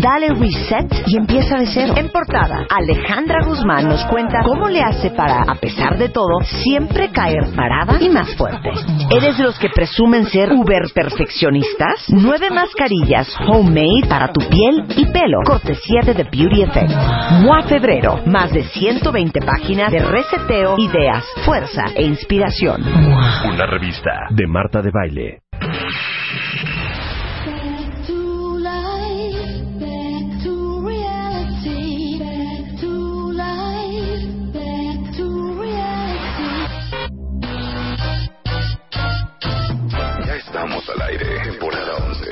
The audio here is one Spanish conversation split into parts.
Dale reset y empieza de cero. En portada, Alejandra Guzmán nos cuenta cómo le hace para, a pesar de todo, siempre caer parada y más fuerte. ¿Eres de los que presumen ser uber perfeccionistas? Nueve mascarillas homemade para tu piel y pelo. Cortesía de The Beauty Effect. MOA Febrero. Más de 120 páginas de reseteo, ideas, fuerza e inspiración. Una revista de Marta de Baile. Estamos al aire, temporada 11.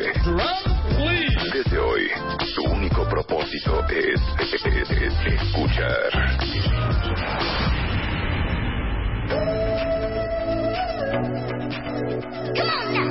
Desde hoy, tu único propósito es, es- es- es escuchar. Buenos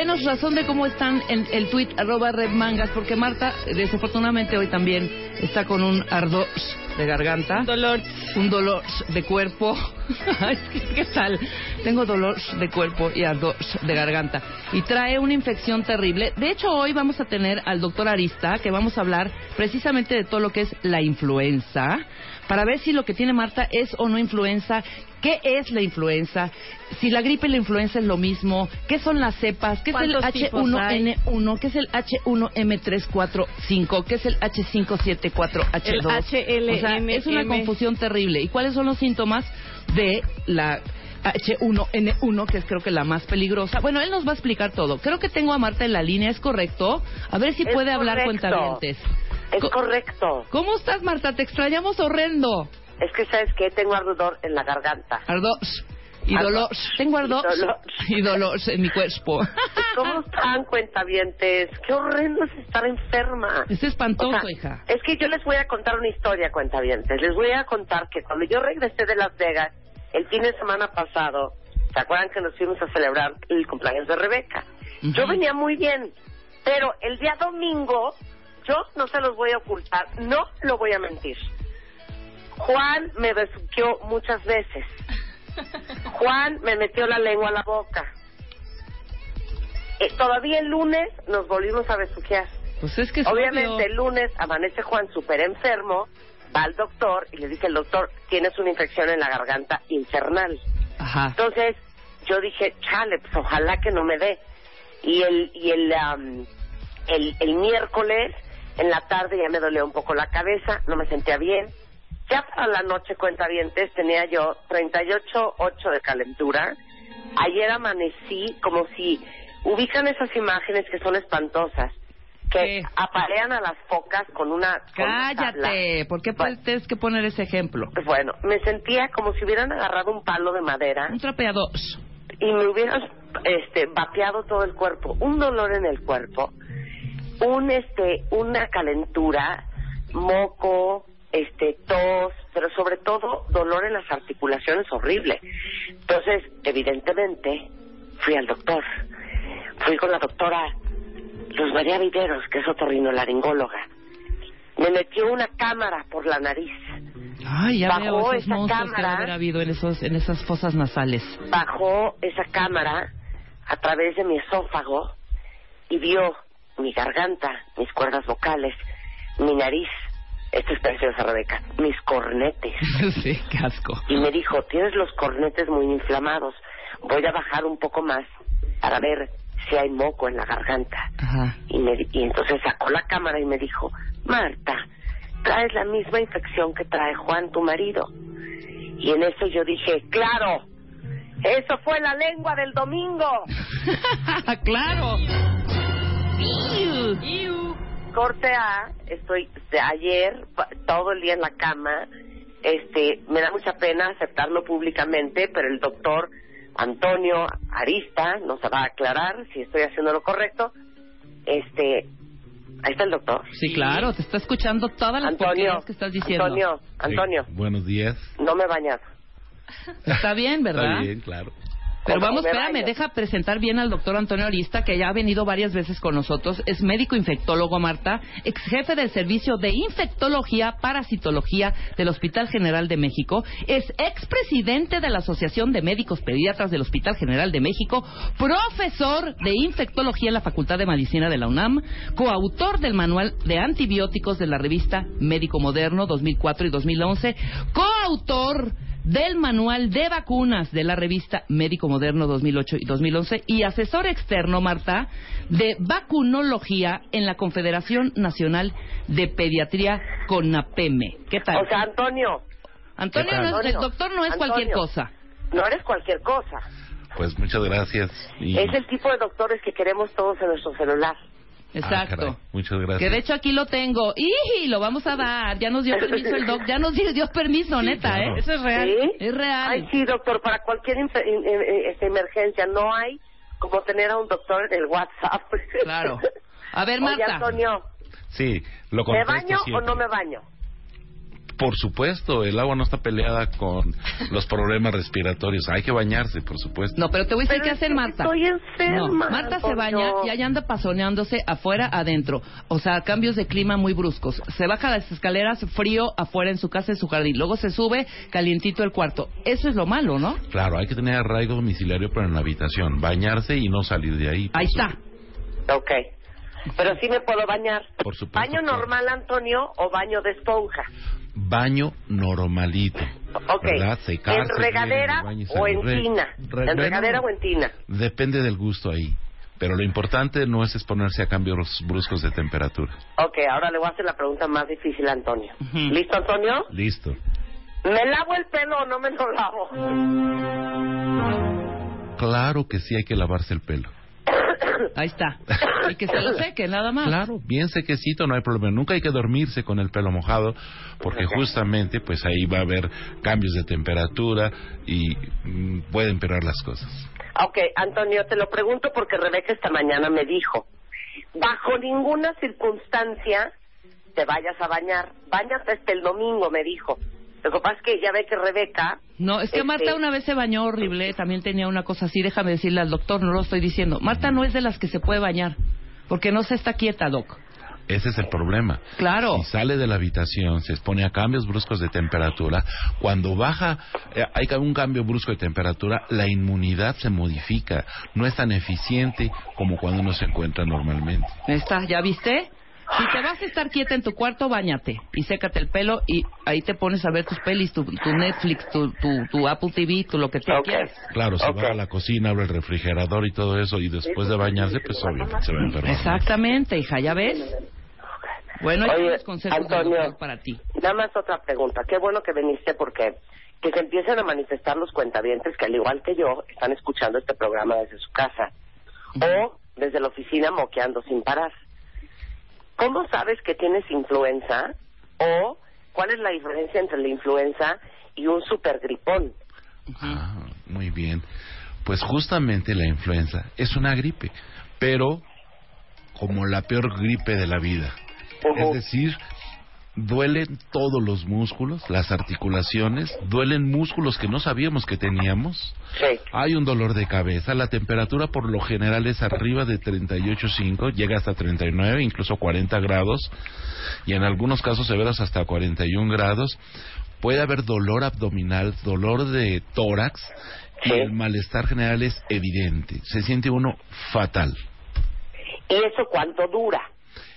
denos razón de cómo están en el tweet arroba redmangas, porque Marta, desafortunadamente hoy también está con un ardor de garganta. Dolor. Un dolor de cuerpo. ¿Qué tal? Tengo dolor de cuerpo y ardor de garganta. Y trae una infección terrible. De hecho, hoy vamos a tener al doctor Arista, que vamos a hablar precisamente de todo lo que es la influenza para ver si lo que tiene Marta es o no influenza, qué es la influenza, si la gripe y la influenza es lo mismo, qué son las cepas, qué es el ¿Cuántos tipos hay? H1N1, qué es el H1M345, qué es el H574H2. El. O sea, es una confusión terrible. ¿Y cuáles son los síntomas de la H1N1, que es creo que la más peligrosa? Bueno, él nos va a explicar todo. Creo que tengo a Marta en la línea, ¿es correcto? A ver si Es puede hablar correcto. cuentavientes. Es Co- correcto. ¿Cómo estás, Marta? Te extrañamos horrendo. Es que sabes que tengo ardor en la garganta. Ardor y dolor. Tengo ardor Y dolor. en mi cuerpo. ¿Cómo están, cuentavientes? Qué horrendo es estar enferma. Es espantoso, O sea, hija. Es que yo les voy a contar una historia, cuentavientes. Les voy a contar que cuando yo regresé de Las Vegas el fin de semana pasado, ¿se acuerdan que nos fuimos a celebrar el cumpleaños de Rebeca? Yo venía muy bien, pero el día domingo, yo no se los voy a ocultar, no lo voy a mentir. Juan me besuqueó muchas veces. Juan me metió la lengua a la boca. Eh, todavía el lunes nos volvimos a besuquear. Pues es que es Obviamente obvio. el lunes amanece Juan súper enfermo, va al doctor y le dice el doctor, tienes una infección en la garganta infernal. Ajá. Entonces yo dije, chale, pues ojalá que no me dé. Y el, y el, am, el, el miércoles en la tarde ya me dolía un poco la cabeza, no me sentía bien. Ya para la noche, cuenta tenía yo 38.8 de calentura. Ayer amanecí como si ubican esas imágenes que son espantosas, que ¿Qué? aparean a las focas con una... con una. Cállate. ¿Por qué Bueno. tienes que poner ese ejemplo? Bueno, me sentía como si hubieran agarrado un palo de madera Un trapeador. y me hubieran este vapeado todo el cuerpo, un dolor en el cuerpo, un este una calentura, moco, este tos, pero sobre todo dolor en las articulaciones horrible. Entonces, evidentemente, fui al doctor. Fui con la doctora Luz María Videros, que es otorrinolaringóloga. Me metió una cámara por la nariz. Ay, ya Bajó veo esos esa que cámara. haber habido en, esos, en esas fosas nasales. bajó esa cámara a través de mi esófago y vio mi garganta, mis cuerdas vocales, mi nariz, esto es preciosa Rebeca, mis cornetes. sí, qué asco. Y me dijo, tienes los cornetes muy inflamados, voy a bajar un poco más para ver si hay moco en la garganta. Ajá. Y, me, di- y entonces sacó la cámara y me dijo, Marta, traes la misma infección que trae Juan, tu marido. Y en eso yo dije, claro, eso fue la lengua del domingo. claro. Iu. Iu. Corte A, estoy de ayer todo el día en la cama. Este, me da mucha pena aceptarlo públicamente, pero el doctor Antonio Arista nos va a aclarar si estoy haciendo lo correcto. Este, ahí está el doctor. Sí, claro, te está escuchando todas las Antonio, que estás diciendo. Antonio, Antonio, Sí, buenos días. no me he bañado. Está bien, ¿verdad? Está bien, claro. Pero ¿Cómo vamos, me espérame, deja presentar bien al doctor Antonio Arista, que ya ha venido varias veces con nosotros. Es médico infectólogo, Marta, ex jefe del servicio de infectología, parasitología del Hospital General de México. Es expresidente de la Asociación de Médicos Pediatras del Hospital General de México, profesor de infectología en la Facultad de Medicina de la UNAM, coautor del manual de antibióticos de la revista Médico Moderno 2004 y 2011, coautor del manual de vacunas de la revista Médico Moderno 2008 y 2011 y asesor externo, Marta, de vacunología en la Confederación Nacional de Pediatría CONAPEME. ¿Qué tal? O sea, Antonio, Antonio, no es- el doctor no es Antonio. cualquier cosa. no eres cualquier cosa. Pues muchas gracias. Y- Es el tipo de doctores que queremos todos en nuestro celular. Ah, Exacto. caray, muchas gracias. que de hecho aquí lo tengo. Y lo vamos a dar. Ya nos dio permiso el doc. Ya nos dio, dio permiso, neta, claro. ¿eh? Eso es real. ¿Sí? Es real. Ay, sí, doctor, para cualquier in- eh, este, emergencia no hay como tener a un doctor en el WhatsApp. Claro. A ver, Oye, Marta. Antonio, Sí, lo ¿me baño o siempre. no me baño? Por supuesto, el agua no está peleada con los problemas respiratorios. Hay que bañarse, por supuesto. No, pero te voy a decir Pero qué hacer Marta. estoy enferma, No, Marta se baña y ahí anda pasoneándose afuera, adentro. O sea, cambios de clima muy bruscos. Se baja las escaleras frío afuera en su casa, en su jardín. Luego se sube calientito el cuarto. Eso es lo malo, ¿no? Claro, hay que tener arraigo domiciliario, pero en la habitación. Bañarse y no salir de ahí. Ahí está. Ok. Pero sí me puedo bañar. Por supuesto, ¿Baño normal, Antonio, o baño de esponja? Baño normalito. Ok. ¿Verdad? Secarse ¿En regadera o en. Re- tina? re- ¿En bueno, regadera o en tina? Depende del gusto ahí. Pero lo importante no es exponerse a cambios bruscos de temperatura. Ok, ahora le voy a hacer la pregunta más difícil a Antonio. ¿Listo, Antonio? Listo. ¿Me lavo el pelo o no me lo lavo? Claro que sí hay que lavarse el pelo. Ahí está. Y que se lo seque, nada más. Claro, bien sequecito, no hay problema. Nunca hay que dormirse con el pelo mojado, porque justamente pues ahí va a haber cambios de temperatura y mm, pueden empeorar las cosas. Ok, Antonio, te lo pregunto porque Rebeca esta mañana me dijo, bajo ninguna circunstancia te vayas a bañar, bañate hasta el domingo, me dijo. Lo que pasa es que ya ve que Rebeca... No, es que este, Marta una vez se bañó horrible, también tenía una cosa así, déjame decirle al doctor, no lo estoy diciendo. Marta no es de las que se puede bañar, porque no se está quieta, doc. Ese es el problema. Claro. Si sale de la habitación, se expone a cambios bruscos de temperatura, cuando baja, eh, hay un cambio brusco de temperatura, la inmunidad se modifica. No es tan eficiente como cuando uno se encuentra normalmente. Está, ¿ya viste? Si te vas a estar quieta en tu cuarto, bañate y sécate el pelo y ahí te pones a ver tus pelis, tu, tu Netflix, tu, tu, tu Apple TV, tu lo que tú quieras. Claro, se va a la cocina, abre el refrigerador y todo eso, y después de bañarse, pues obviamente se va a enfermar. Exactamente, hija, ¿ya ves? Bueno, hay Oye, unos consejos Antonio. para ti. Nada más otra pregunta. Qué bueno que viniste porque que se empiecen a manifestar los cuentavientes que al igual que yo están escuchando este programa desde su casa o desde la oficina moqueando sin parar. ¿Cómo sabes que tienes influenza o cuál es la diferencia entre la influenza y un supergripón? Ah, muy bien. Pues justamente la influenza es una gripe, pero como la peor gripe de la vida. Es decir, duelen todos los músculos, las articulaciones, duelen músculos que no sabíamos que teníamos. Sí. Hay un dolor de cabeza, la temperatura por lo general es arriba de 38.5, llega hasta 39, incluso 40 grados, y en algunos casos severos hasta 41 grados. Puede haber dolor abdominal, dolor de tórax, y el malestar general es evidente. Se siente uno fatal. ¿Y eso cuánto dura?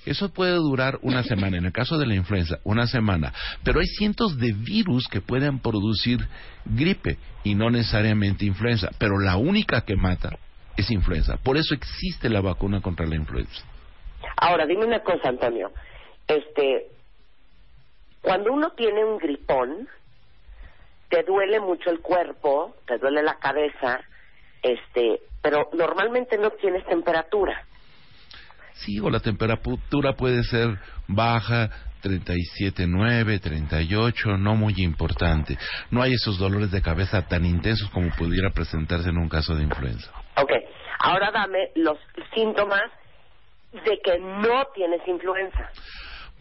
Eso puede durar una semana, en el caso de la influenza, una semana. Pero hay cientos de virus que pueden producir gripe y no necesariamente influenza. Pero la única que mata es influenza. Por eso existe la vacuna contra la influenza. Ahora, dime una cosa, Antonio. Este, cuando uno tiene un gripón, te duele mucho el cuerpo, te duele la cabeza, este, pero normalmente no tienes temperatura. Sí, o la temperatura puede ser baja, 37.9, 38, no muy importante. No hay esos dolores de cabeza tan intensos como pudiera presentarse en un caso de influenza. Ok, ahora dame los síntomas de que no tienes influenza.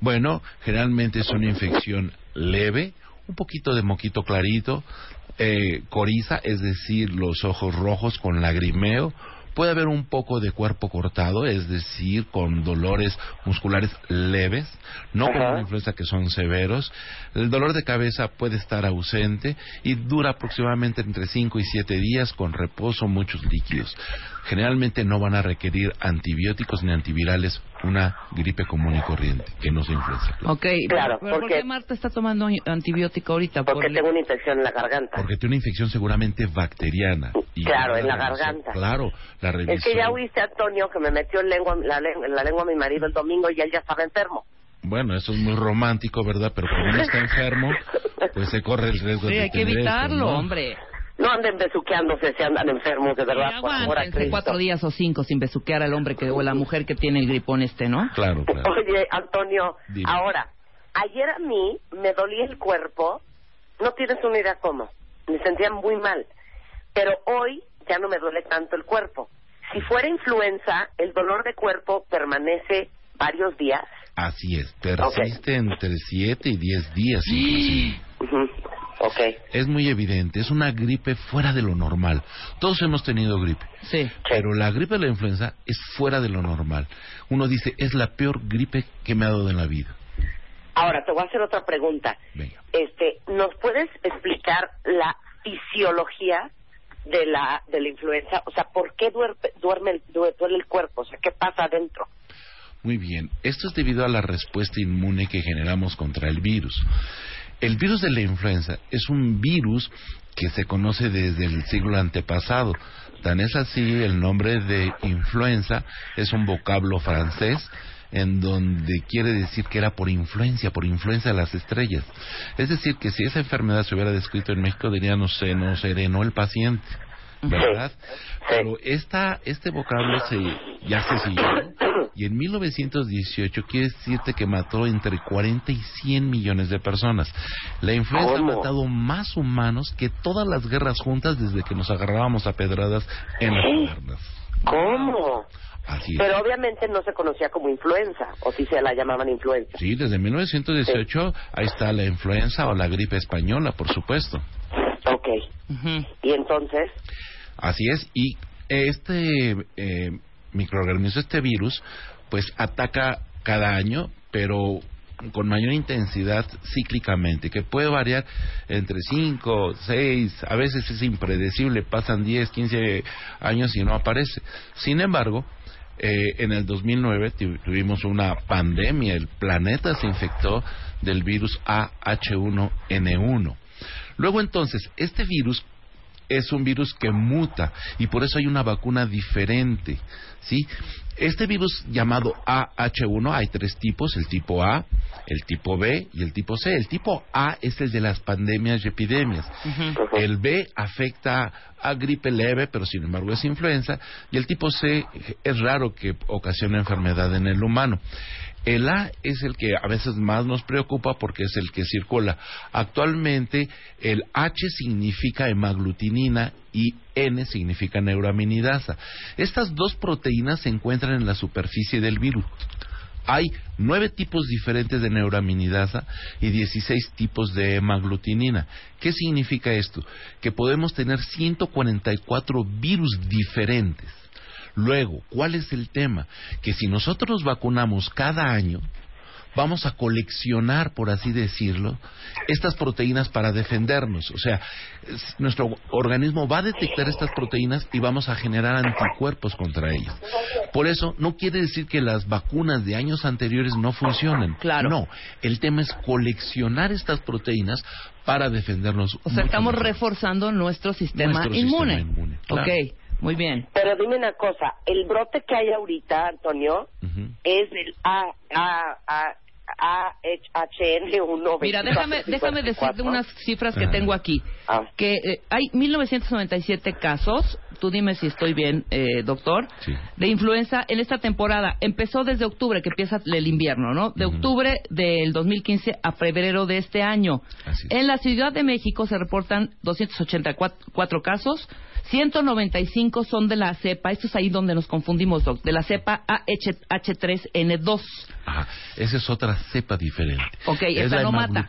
Bueno, generalmente es una infección leve, un poquito de moquito clarito, eh, coriza, es decir, los ojos rojos con lagrimeo. Puede haber un poco de cuerpo cortado, es decir, con dolores musculares leves, no como Ajá. una influenza que son severos. El dolor de cabeza puede estar ausente y dura aproximadamente entre 5 y 7 días con reposo, muchos líquidos. Generalmente no van a requerir antibióticos ni antivirales una gripe común y corriente, que no se influenza. claro. Ok, Claro, pero ¿por porque- qué Marta está tomando antibiótico ahorita? Porque Por- tengo una infección en la garganta. Porque tiene una infección seguramente bacteriana. Y Claro, en la garganta. Claro, la revisó. Es que ya oíste, Antonio, que me metió en lengua, la, lengua, la lengua a mi marido el domingo y él ya estaba enfermo. Bueno, eso es muy romántico, ¿verdad? Pero cuando uno está enfermo, pues se corre el riesgo Sí, de hay que esto, evitarlo, ¿no? hombre. No anden besuqueándose si andan enfermos, de verdad, Sí, por amor a aguántense Cristo. cuatro días o cinco sin besuquear al hombre que, o la mujer que tiene el gripón este, ¿no? Claro, claro. Oye, Antonio, Dime. ahora, ayer a mí me dolía el cuerpo, no tienes una idea cómo, me sentía muy mal, pero hoy ya no me duele tanto el cuerpo. Si fuera influenza, el dolor de cuerpo permanece varios días. Así es, persiste entre 7 y 10 días inclusive. Ujú, Ok. Es muy evidente, es una gripe fuera de lo normal. Todos hemos tenido gripe, Sí. pero la gripe de la influenza es fuera de lo normal. Uno dice, es la peor gripe que me ha dado en la vida. Ahora, te voy a hacer otra pregunta. Venga. Este, ¿Nos puedes explicar la fisiología de la, de la influenza? O sea, ¿por qué duerme, duerme el- due- duele el cuerpo? O sea, ¿qué pasa adentro? Muy bien, esto es debido a la respuesta inmune que generamos contra el virus. El virus de la influenza es un virus que se conoce desde el siglo antepasado. Tan es así, el nombre de influenza es un vocablo francés en donde quiere decir que era por influencia, por influencia de las estrellas. Es decir, que si esa enfermedad se hubiera descrito en México, diríamos, se nos serenó el paciente. ¿Verdad? Pero esta, este vocablo se, ya se siguió y en 1918 quiere decirte que mató entre 40 y 100 millones de personas. La influenza ¿Cómo? ha matado más humanos que todas las guerras juntas desde que nos agarrábamos a pedradas en las cavernas. ¿Cómo? Así es. Pero obviamente no se conocía como influenza, o si se la llamaban influenza. Sí, desde 1918 ahí está la influenza o la gripe española, por supuesto. Ok. Ujú. Y entonces, Así es, y este eh, microorganismo, este virus, pues ataca cada año, pero con mayor intensidad cíclicamente, que puede variar entre 5, 6, a veces es impredecible, pasan 10, 15 años y no aparece. Sin embargo, eh, en el 2009 tu- tuvimos una pandemia, el planeta se infectó del virus AH1N1. Luego entonces, este virus es un virus que muta y por eso hay una vacuna diferente, ¿sí? Este virus llamado AH1 hay tres tipos, el tipo A, el tipo B y el tipo C. El tipo A es el de las pandemias y epidemias. El B afecta a gripe leve, pero sin embargo es influenza. Y el tipo C es raro que ocasione enfermedad en el humano. El A es el que a veces más nos preocupa porque es el que circula. Actualmente el H significa hemaglutinina y N significa neuraminidasa. Estas dos proteínas se encuentran en la superficie del virus. Hay nueve tipos diferentes de neuraminidasa y 16 tipos de hemaglutinina. ¿Qué significa esto? Que podemos tener 144 virus diferentes. Luego, ¿cuál es el tema? Que si nosotros vacunamos cada año, vamos a coleccionar, por así decirlo, estas proteínas para defendernos. O sea, es- nuestro organismo va a detectar estas proteínas y vamos a generar anticuerpos contra ellas. Por eso, no quiere decir que las vacunas de años anteriores no funcionen. Claro. No, el tema es coleccionar estas proteínas para defendernos. O sea, estamos mejor. reforzando nuestro sistema Nuestro inmune. sistema inmune, claro. Muy bien. Pero dime una cosa, el brote que hay ahorita, Antonio, Ujú. es del A, A, A, AHN1. Mira, déjame, déjame decirte unas cifras que Ajá. tengo aquí. Ah. Que eh, hay 1997 casos, tú dime si estoy bien, eh, doctor, Sí. de influenza en esta temporada. Empezó desde octubre, que empieza el invierno, ¿no? De octubre del 2015 a febrero de este año. Así es. En la Ciudad de México se reportan 284 casos. 195 son de la cepa, esto es ahí donde nos confundimos, doc, de la cepa AH3N2. Ajá. Esa es otra cepa diferente. Ok, es la no mata.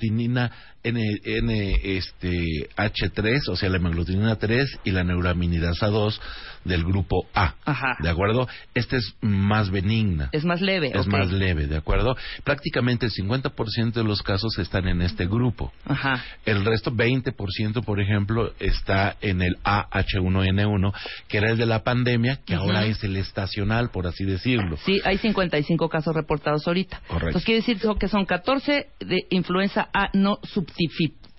N, N, este, H3, o sea, la hemaglutinina 3 y la neuraminidasa 2 del grupo A. Ajá. ¿De acuerdo? Esta es más benigna. Es más leve, Es ok. más leve, ¿de acuerdo? Prácticamente el 50% de los casos están en este grupo. Ajá. El resto, 20%, por ejemplo, está en el AH1N1, que era el de la pandemia, que ahora es el estacional, por así decirlo. Sí, hay 55 casos reportados ahorita. Correcto. Entonces quiere decir que son 14 de influenza A no subtifi-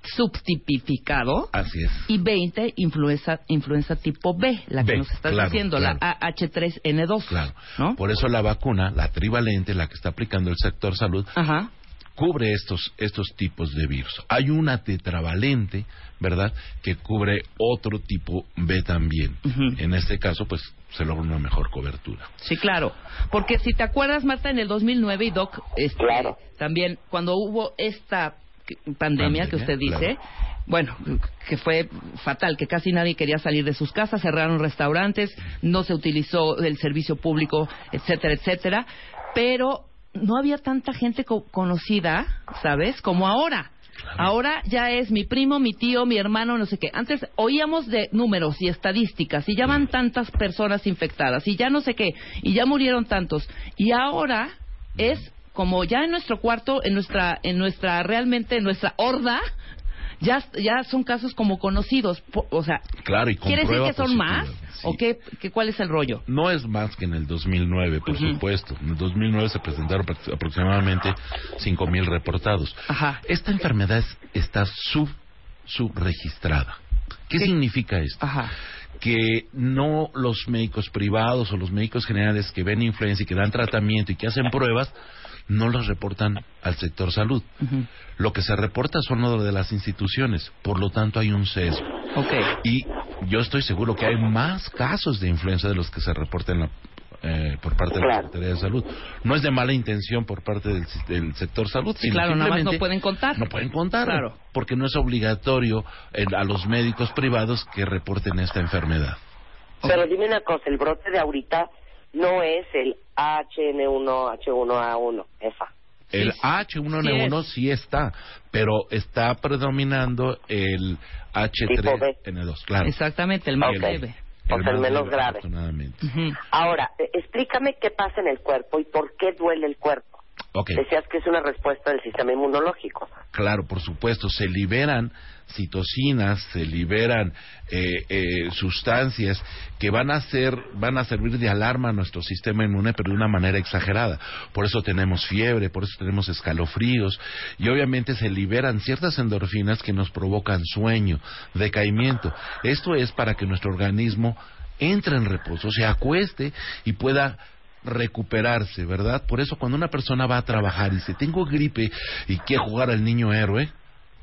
subtipificado Así es. y 20 influenza, influenza tipo B, la que nos estás claro, diciendo, claro. la AH3N2. Claro. ¿No? Por eso la vacuna, la trivalente, la que está aplicando el sector salud, Ajá. cubre estos, estos tipos de virus. Hay una tetravalente, ¿verdad?, que cubre otro tipo B también. En este caso, pues, se logra una mejor cobertura. Sí, claro. Porque si te acuerdas, Marta, en el 2009 y Doc, este, Claro. también cuando hubo esta pandemia, que usted dice, bueno, que fue fatal, que casi nadie quería salir de sus casas, cerraron restaurantes, no se utilizó el servicio público, etcétera, etcétera, pero no había tanta gente co- conocida, ¿sabes? Como ahora. Ahora ya es mi primo, mi tío, mi hermano, no sé qué. Antes oíamos de números y estadísticas y ya van tantas personas infectadas y ya no sé qué y ya murieron tantos. Y ahora es como ya en nuestro cuarto, en nuestra, en nuestra realmente, en nuestra horda, ya, ya son casos como conocidos. O sea, Claro, y ¿quiere decir que son positiva, más? sí. ¿O qué, qué, cuál es el rollo? No es más que en el 2009, por Ujú. supuesto. En el 2009 se presentaron aproximadamente 5.000 reportados. Ajá. Esta enfermedad es- está sub, subregistrada. ¿Qué Sí. significa esto? Ajá. que no los médicos privados o los médicos generales que ven influencia y que dan tratamiento y que hacen pruebas no los reportan al sector salud. Lo que se reporta son lo de las instituciones, por lo tanto hay un sesgo. Ok. Y yo estoy seguro que hay más casos de influenza de los que se reportan la- eh, por parte de la. Secretaría de Salud. No es de mala intención por parte del, sector salud, Sí, sino claro, nada más simplemente no pueden contar. No pueden contar, Claro. porque no es obligatorio eh, a los médicos privados que reporten esta enfermedad. Pero dime una cosa, el brote de ahorita no es el HN1, H1A1, esa. El Sí, H1N1 sí sí, está, pero está predominando el H3N2, claro. Exactamente, el más Ok. leve. O sea, el más menos grave. afortunadamente. Ujú. Ahora, eh, explícame qué pasa en el cuerpo y por qué duele el cuerpo. Decías que es una respuesta del sistema inmunológico. claro, por supuesto, se liberan citocinas, se liberan eh, eh, sustancias que van a ser, van a servir de alarma a nuestro sistema inmune, pero de una manera exagerada. Por eso tenemos fiebre, por eso tenemos escalofríos y obviamente se liberan ciertas endorfinas que nos provocan sueño, decaimiento. Esto es para que nuestro organismo entre en reposo, se acueste y pueda recuperarse, ¿verdad? Por eso cuando una persona va a trabajar y dice, tengo gripe y quiere jugar al niño héroe,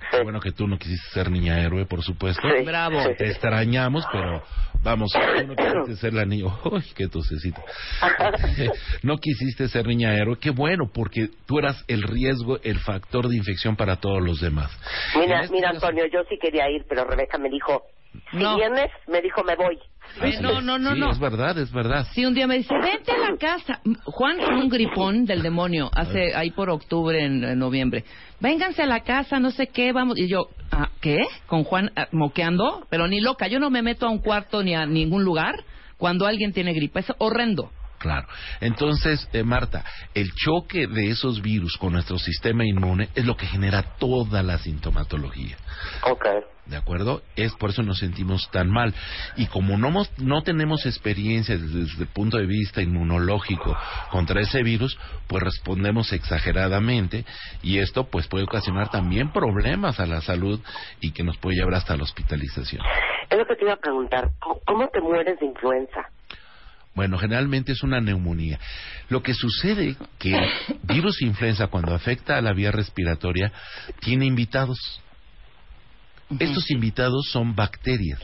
Sí. bueno que tú no quisiste ser niña héroe, por supuesto. Sí. Bravo. Sí. Te extrañamos, pero vamos, tú no quisiste ser la niña. Uy, qué tosecita. no quisiste ser niña héroe. Qué bueno, porque tú eras el riesgo, el factor de infección para todos los demás. Mira, este mira caso- Antonio, yo sí quería ir, pero Rebeca me dijo, si No. vienes, me dijo, me voy. Eh, no, no, no, Sí, no. es verdad, es verdad. Sí, un día me dice, vente a la casa. Juan con un gripón del demonio, hace ahí por octubre, en, en noviembre. Vénganse a la casa, no sé qué, vamos. Y yo, ah, ¿qué? Con Juan ah, moqueando, pero ni loca. Yo no me meto a un cuarto ni a ningún lugar cuando alguien tiene gripa. Es horrendo. Claro. Entonces, eh, Marta, el choque de esos virus con nuestro sistema inmune es lo que genera toda la sintomatología. Ok. ¿De acuerdo? Es por eso nos sentimos tan mal. Y como no, no tenemos experiencia desde, desde el punto de vista inmunológico contra ese virus, pues respondemos exageradamente y esto pues puede ocasionar también problemas a la salud y que nos puede llevar hasta la hospitalización. Es lo que te iba a preguntar. ¿Cómo, cómo te mueres de influenza? Bueno, generalmente es una neumonía. Lo que sucede que el virus influenza cuando afecta a la vía respiratoria tiene invitados. Estos invitados son bacterias.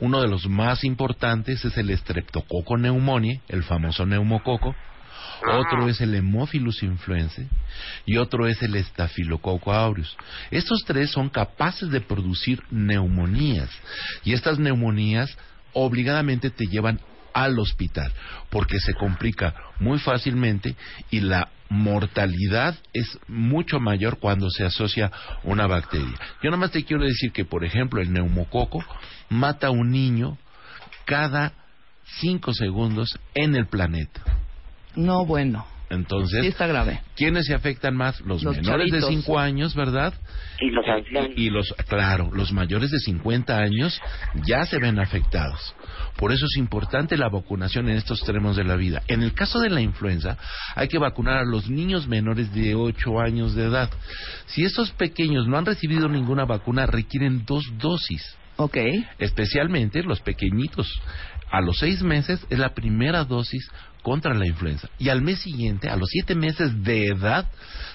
Uno de los más importantes es el Streptococcus pneumoniae, el famoso neumococo. Otro es el Hemophilus influenzae y otro es el Staphylococcus aureus. Estos tres son capaces de producir neumonías y estas neumonías obligadamente te llevan al hospital porque se complica muy fácilmente y la mortalidad es mucho mayor cuando se asocia una bacteria. Yo nada más te quiero decir que, por ejemplo, el neumococo mata a un niño cada cinco segundos en el planeta. No, bueno. Entonces, Sí está grave. ¿quiénes se afectan más? Los, Los menores de chavitos. 5 años, ¿verdad? Y los ancianos. Y los, claro, los mayores de 50 años ya se ven afectados. Por eso es importante la vacunación en estos extremos de la vida. En el caso de la influenza, hay que vacunar a los niños menores de 8 años de edad. Si estos pequeños no han recibido ninguna vacuna, requieren dos dosis. Ok. Especialmente los pequeñitos. A los seis meses es la primera dosis contra la influenza. Y al mes siguiente, a los siete meses de edad,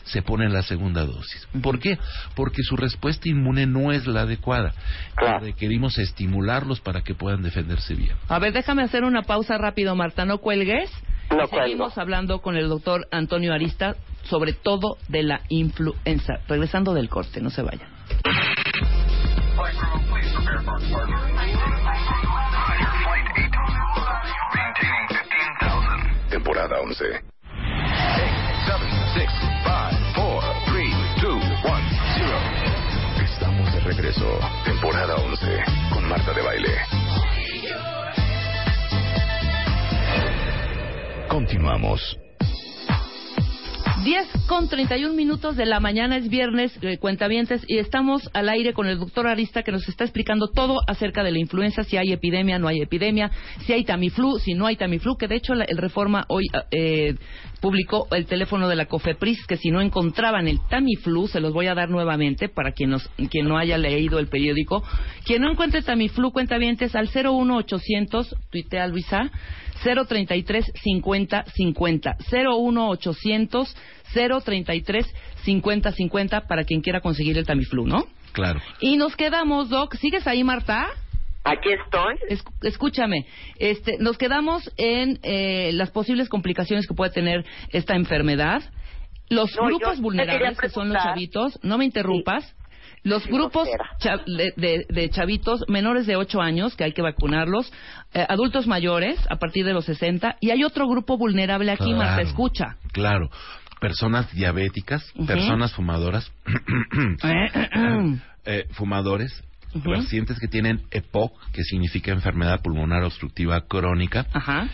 se pone la segunda dosis. ¿Por qué? Porque su respuesta inmune no es la adecuada. Claro. Requerimos estimularlos para que puedan defenderse bien. A ver, déjame hacer una pausa rápido, Marta. No cuelgues. No Y Seguimos cuelgo. hablando con el doctor Antonio Arista sobre todo de la influenza. Regresando del corte, no se vayan. Temporada 11. Estamos de regreso. Temporada 11 con Marta de Baile. Continuamos. 10 con 31 minutos de la mañana, es viernes, eh, cuentavientes, y estamos al aire con el doctor Arista que nos está explicando todo acerca de la influenza, si hay epidemia, no hay epidemia, si hay Tamiflu, si no hay Tamiflu, que de hecho la- el Reforma hoy eh, publicó el teléfono de la COFEPRIS, que si no encontraban el Tamiflu, se los voy a dar nuevamente para quien, nos, quien no haya leído el periódico. Quien no encuentre Tamiflu, cuentavientes, al 01800, tuitea Luisa, 033 50 50 01800 033 50 50 para quien quiera conseguir el Tamiflu, ¿no? Claro. Y nos quedamos, Doc, ¿sigues ahí, Marta? Aquí estoy. Es- escúchame, este, nos quedamos en eh, las posibles complicaciones que puede tener esta enfermedad. Los No, grupos vulnerables, que son los chavitos, no me interrumpas. Los grupos de, de- de chavitos menores de 8 años, que hay que vacunarlos, eh, adultos mayores a partir de los 60, y hay otro grupo vulnerable aquí, Marta, Claro. escucha. Claro. Personas diabéticas, personas fumadoras, eh, fumadores, Pacientes que tienen EPOC, que significa enfermedad pulmonar obstructiva crónica, Ajá.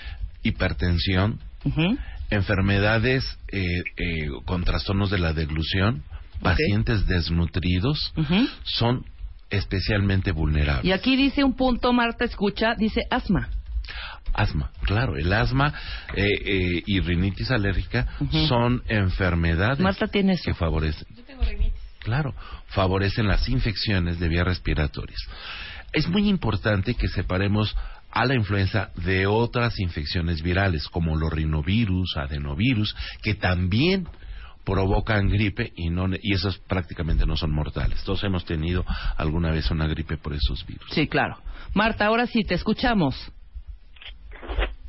hipertensión, enfermedades eh, eh, con trastornos de la deglución, pacientes desnutridos, son especialmente vulnerables. Y aquí dice un punto, Marta, escucha, dice asma. Asma, claro, el asma eh, eh, y rinitis alérgica son enfermedades Marta tiene eso. que favorecen. Claro, favorecen las infecciones de vías respiratorias. Es muy importante que separemos a la influenza de otras infecciones virales, como los rinovirus, adenovirus, que también provocan gripe y no y esos prácticamente no son mortales. Todos hemos tenido alguna vez una gripe por esos virus. Sí, claro. Marta, ahora sí, te escuchamos.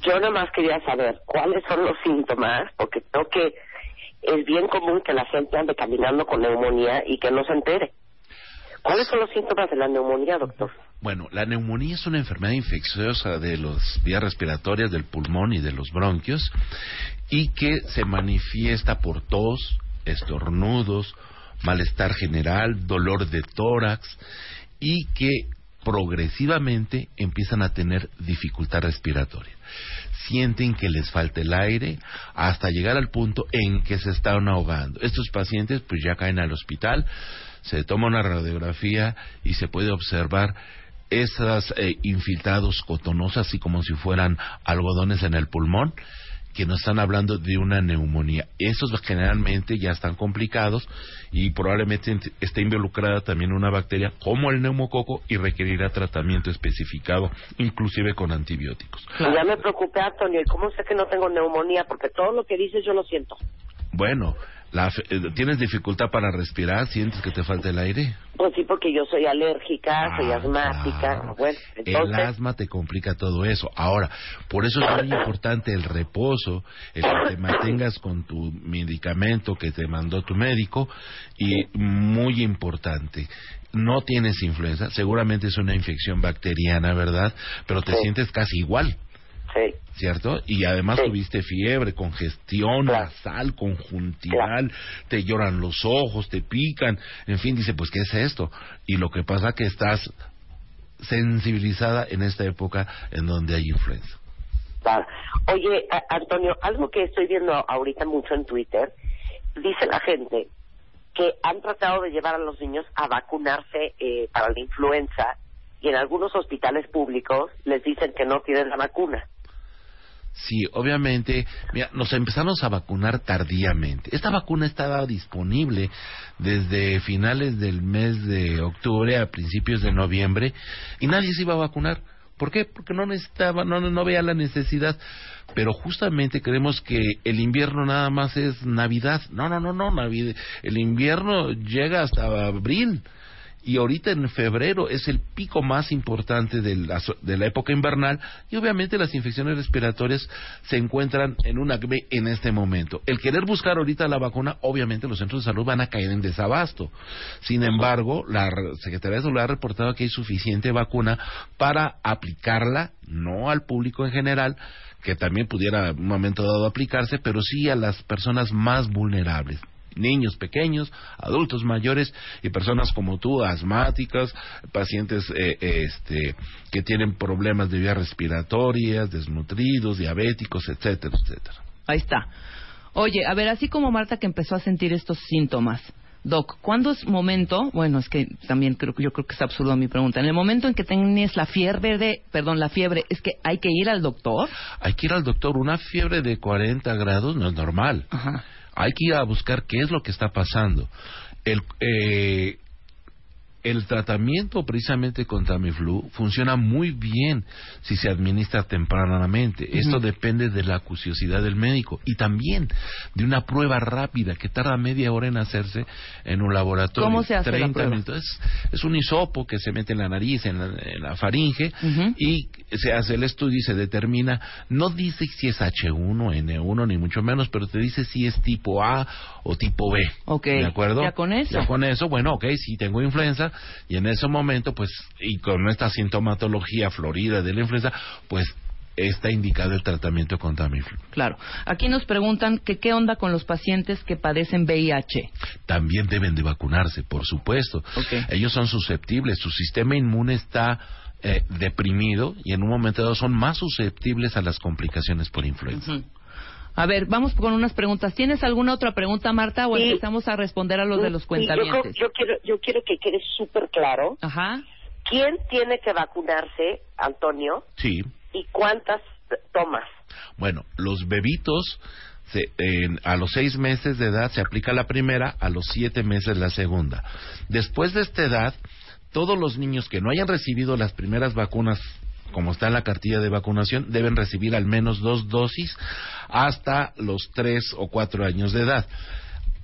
Yo nomás quería saber cuáles son los síntomas, porque creo que es bien común que la gente ande caminando con neumonía y que no se entere. ¿Cuáles son los síntomas de la neumonía, doctor? Bueno, la neumonía es una enfermedad infecciosa de las vías respiratorias del pulmón y de los bronquios y que se manifiesta por tos, estornudos, malestar general, dolor de tórax y que progresivamente empiezan a tener dificultad respiratoria. Sienten que les falta el aire hasta llegar al punto en que se están ahogando. Estos pacientes pues ya caen al hospital, se toma una radiografía y se puede observar esas eh, infiltrados cotonosas, así como si fueran algodones en el pulmón, que nos están hablando de una neumonía. Esos generalmente ya están complicados y probablemente ent- esté involucrada también una bacteria como el neumococo y requerirá tratamiento especificado, inclusive con antibióticos. Ya me preocupé, Antonio, ¿y cómo sé que no tengo neumonía? Porque todo lo que dices yo lo siento. Bueno, la eh, ¿tienes dificultad para respirar? ¿Sientes que te falta el aire? Pues sí, porque yo soy alérgica, soy Ah, asmática. claro. Bueno, El entonces, asma te complica todo eso. Ahora, por eso es muy importante el reposo, el que te mantengas con tu medicamento que te mandó tu médico y muy importante. No tienes influenza, seguramente es una infección bacteriana, ¿verdad? Pero te Sí. sientes casi igual. Sí. ¿cierto? Y además Sí. tuviste fiebre, congestión Claro. nasal, conjuntival, te lloran los ojos, te pican, en fin, dice, pues, ¿qué es esto? Y lo que pasa que estás sensibilizada en esta época en donde hay influenza. Claro. Oye, a- Antonio, algo que estoy viendo ahorita mucho en Twitter, dice la gente que han tratado de llevar a los niños a vacunarse eh, para la influenza y en algunos hospitales públicos les dicen que no tienen la vacuna. Sí, obviamente, mira, nos empezamos a vacunar tardíamente. Esta vacuna estaba disponible desde finales del mes de octubre a principios de noviembre y nadie se iba a vacunar. ¿Por qué? Porque no necesitaba, no, no, veía la necesidad. Pero justamente creemos que el invierno nada más es Navidad. No, no, no, no, Navidad. El invierno llega hasta abril y ahorita en febrero es el pico más importante de la, de la época invernal y obviamente las infecciones respiratorias se encuentran en un acme en este momento. El querer buscar ahorita la vacuna, obviamente los centros de salud van a caer en desabasto. Sin embargo, la re- Secretaría de Salud ha reportado que hay suficiente vacuna para aplicarla, no al público en general, que también pudiera en un momento dado aplicarse, pero sí a las personas más vulnerables niños pequeños, adultos mayores y personas como tú, asmáticas, pacientes eh, este, que tienen problemas de vías respiratorias, desnutridos, diabéticos, etcétera, etcétera. Ahí está. Oye, a ver, así como Marta que empezó a sentir estos síntomas, Doc, ¿cuándo es momento? Bueno, es que también creo que yo creo que es absurdo mi pregunta. En el momento en que tienes la fiebre de, perdón, la fiebre, es que hay que ir al doctor. Hay que ir al doctor, una fiebre de 40 grados no es normal. Ajá. Hay que ir a buscar qué es lo que está pasando. El, eh, el tratamiento precisamente contra mi flu funciona muy bien si se administra tempranamente. Esto depende de la acuciosidad del médico y también de una prueba rápida que tarda media hora en hacerse en un laboratorio. ¿Cómo se hace la 30 prueba? minutos. Es, es un hisopo que se mete en la nariz, en la, en la faringe y se hace el estudio y se determina, no dice si es H1, N1, ni mucho menos, pero te dice si es tipo A o tipo B. Ok. ¿De acuerdo? Ya con eso. Ya con eso, bueno, ok, si tengo influenza y en ese momento, pues, y con esta sintomatología florida de la influenza, pues está indicado el tratamiento contra mi flu. Claro. Aquí nos preguntan que qué onda con los pacientes que padecen VIH. También deben de vacunarse, por supuesto. Ok. Ellos son susceptibles, su sistema inmune está eh, deprimido y en un momento dado son más susceptibles a las complicaciones por influenza. A ver, vamos con unas preguntas. ¿Tienes alguna otra pregunta, Marta, o Sí. empezamos a responder a los de los Sí, yo, quiero, yo quiero que quede súper claro Ajá. quién tiene que vacunarse, Antonio, Sí. y cuántas tomas. Bueno, los bebitos se- en- a los seis meses de edad se aplica la primera, a los siete meses la segunda. Después de esta edad, todos los niños que no hayan recibido las primeras vacunas, como está en la cartilla de vacunación, deben recibir al menos dos dosis hasta los tres o cuatro años de edad.